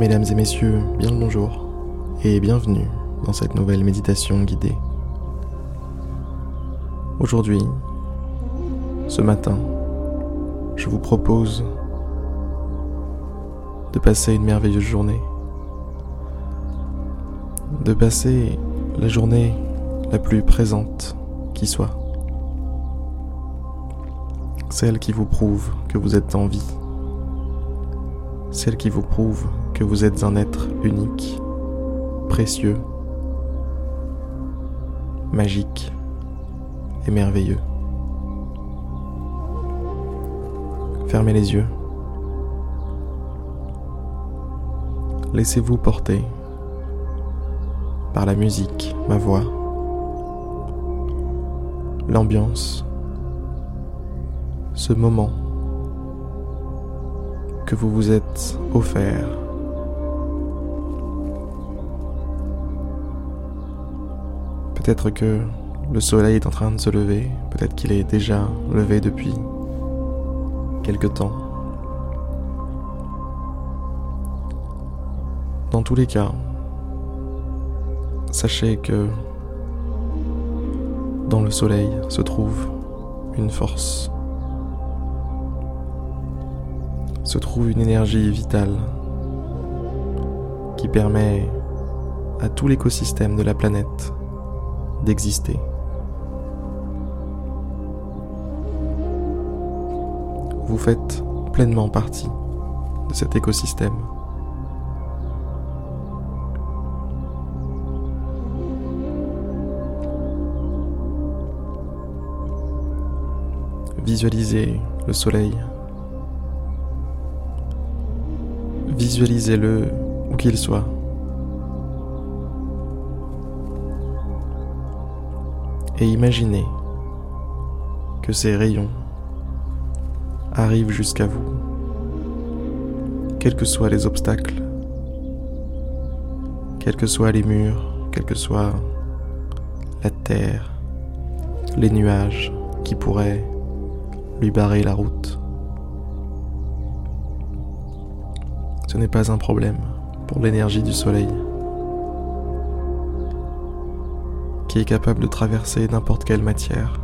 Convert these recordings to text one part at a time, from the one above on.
Mesdames et messieurs, bien le bonjour et bienvenue dans cette nouvelle méditation guidée. Aujourd'hui, ce matin, je vous propose de passer une merveilleuse journée, de passer la journée la plus présente qui soit, celle qui vous prouve que vous êtes en vie, celle qui vous prouve que vous êtes un être unique, précieux, magique et merveilleux. Fermez les yeux. Laissez-vous porter par la musique, ma voix, l'ambiance, ce moment que vous vous êtes offert. Peut-être que le soleil est en train de se lever, peut-être qu'il est déjà levé depuis quelque temps. Dans tous les cas, sachez que dans le soleil se trouve une force, se trouve une énergie vitale qui permet à tout l'écosystème de la planète d'exister. Vous faites pleinement partie de cet écosystème. Visualisez le soleil. Visualisez-le où qu'il soit. Et imaginez que ces rayons arrivent jusqu'à vous, quels que soient les obstacles, quels que soient les murs, quelle que soit la terre, les nuages qui pourraient lui barrer la route. Ce n'est pas un problème pour l'énergie du soleil, qui est capable de traverser n'importe quelle matière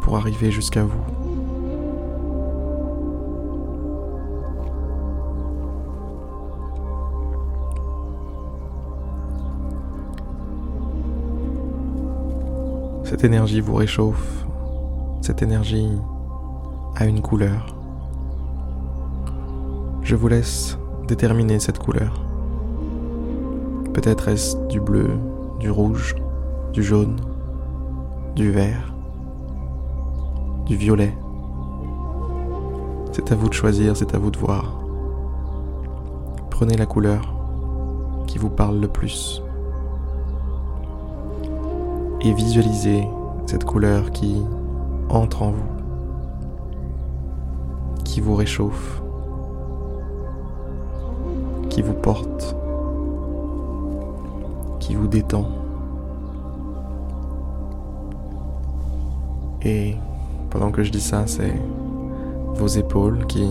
pour arriver jusqu'à vous. Cette énergie vous réchauffe cette énergie a une couleur. Je vous laisse déterminer cette couleur. Peut-être est-ce du bleu, du rouge, du jaune, du vert, du violet. C'est à vous de choisir, c'est à vous de voir. Prenez la couleur qui vous parle le plus et visualisez cette couleur qui entre en vous, qui vous réchauffe, qui vous porte, qui vous détend. Et pendant que je dis ça, c'est vos épaules qui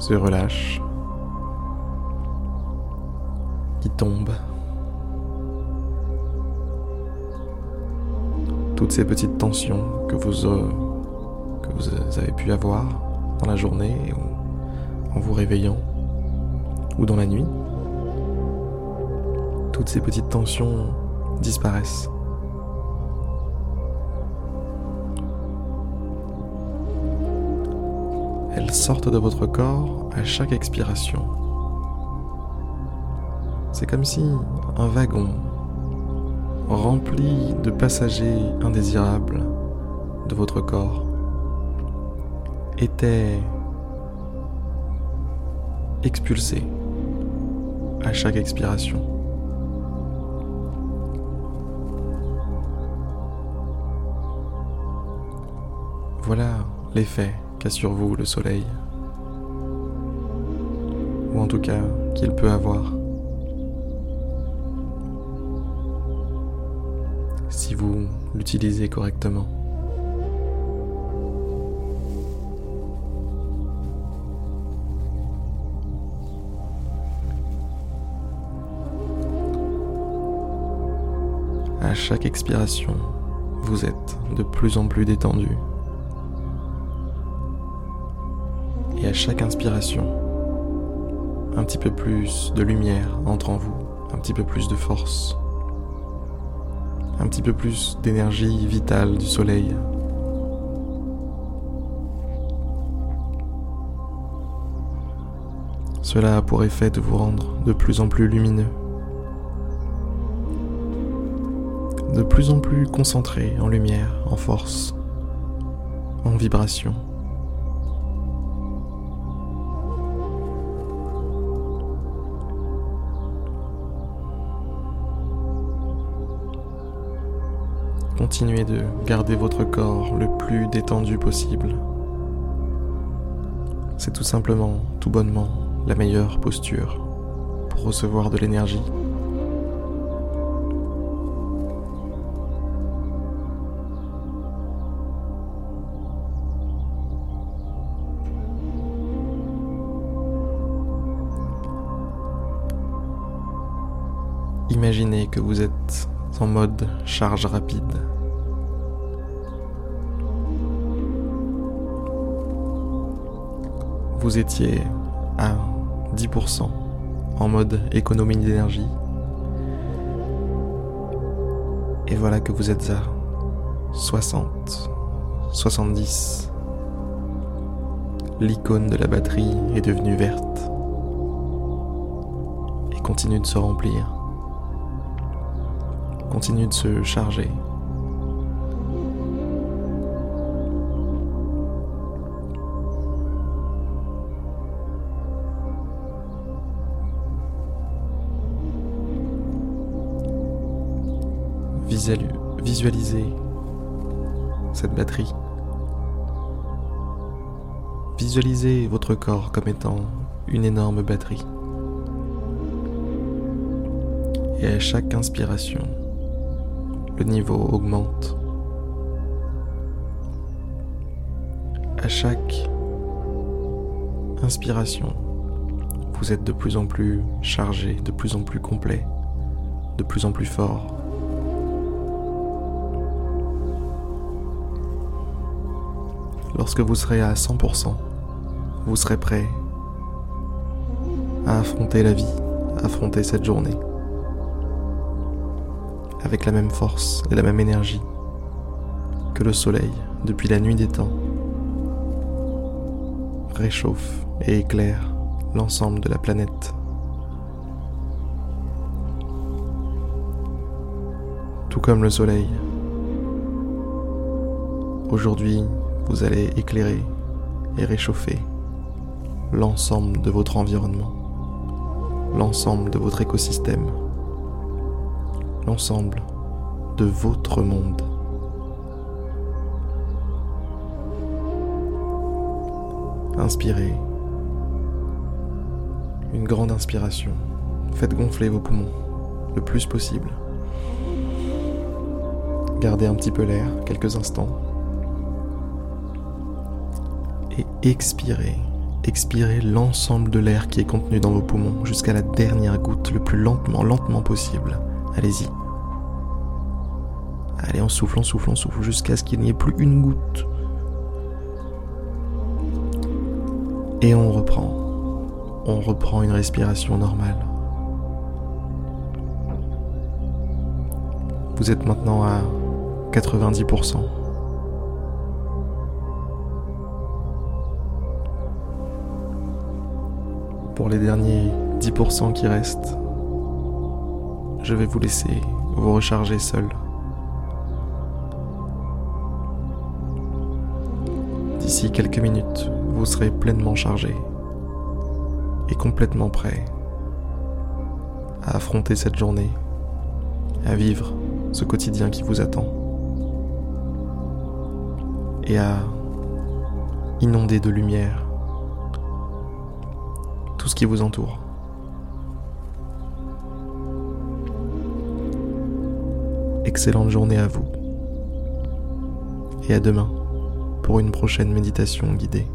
se relâchent, qui tombent. toutes ces petites tensions que vous, euh, que vous avez pu avoir dans la journée ou en vous réveillant ou dans la nuit. Toutes ces petites tensions disparaissent. Elles sortent de votre corps à chaque expiration. C'est comme si un wagon rempli de passagers indésirables de votre corps était expulsé à chaque expiration. Voilà l'effet qu'a sur vous le soleil. Ou en tout cas qu'il peut avoir. Si vous l'utilisez correctement. À chaque expiration, vous êtes de plus en plus détendu chaque inspiration, un petit peu plus de lumière entre en vous, un petit peu plus de force, un petit peu plus d'énergie vitale du soleil. Cela a pour effet de vous rendre de plus en plus lumineux, de plus en plus concentré en lumière, en force, en vibration. Continuez de garder votre corps le plus détendu possible. C'est tout simplement, tout bonnement, la meilleure posture pour recevoir de l'énergie. Imaginez que vous êtes en mode charge rapide. Vous étiez à 10% en mode économie d'énergie. Et voilà que vous êtes à 60, 70. L'icône de la batterie est devenue verte et continue de se remplir continue de se charger. Visualisez cette batterie. Visualisez votre corps comme étant une énorme batterie. Et à chaque inspiration, le niveau augmente. À chaque inspiration, vous êtes de plus en plus chargé, de plus en plus complet, de plus en plus fort. Lorsque vous serez à 100%, vous serez prêt à affronter la vie, affronter cette journée avec la même force et la même énergie que le soleil depuis la nuit des temps réchauffe et éclaire l'ensemble de la planète. Tout comme le soleil, aujourd'hui vous allez éclairer et réchauffer l'ensemble de votre environnement, l'ensemble de votre écosystème l'ensemble de votre monde. Inspirez. Une grande inspiration. Faites gonfler vos poumons le plus possible. Gardez un petit peu l'air quelques instants. Et expirez. Expirez l'ensemble de l'air qui est contenu dans vos poumons jusqu'à la dernière goutte le plus lentement, lentement possible. Allez-y. Allez, on souffle, on souffle jusqu'à ce qu'il n'y ait plus une goutte. Et on reprend. On reprend une respiration normale. Vous êtes maintenant à 90%. Les derniers 10% qui restent, je vais vous laisser vous recharger seul. D'ici quelques minutes, vous serez pleinement chargé et complètement prêt à affronter cette journée, à vivre ce quotidien qui vous attend et à inonder de lumière tout ce qui vous entoure. Excellente journée à vous. Et à demain pour une prochaine méditation guidée.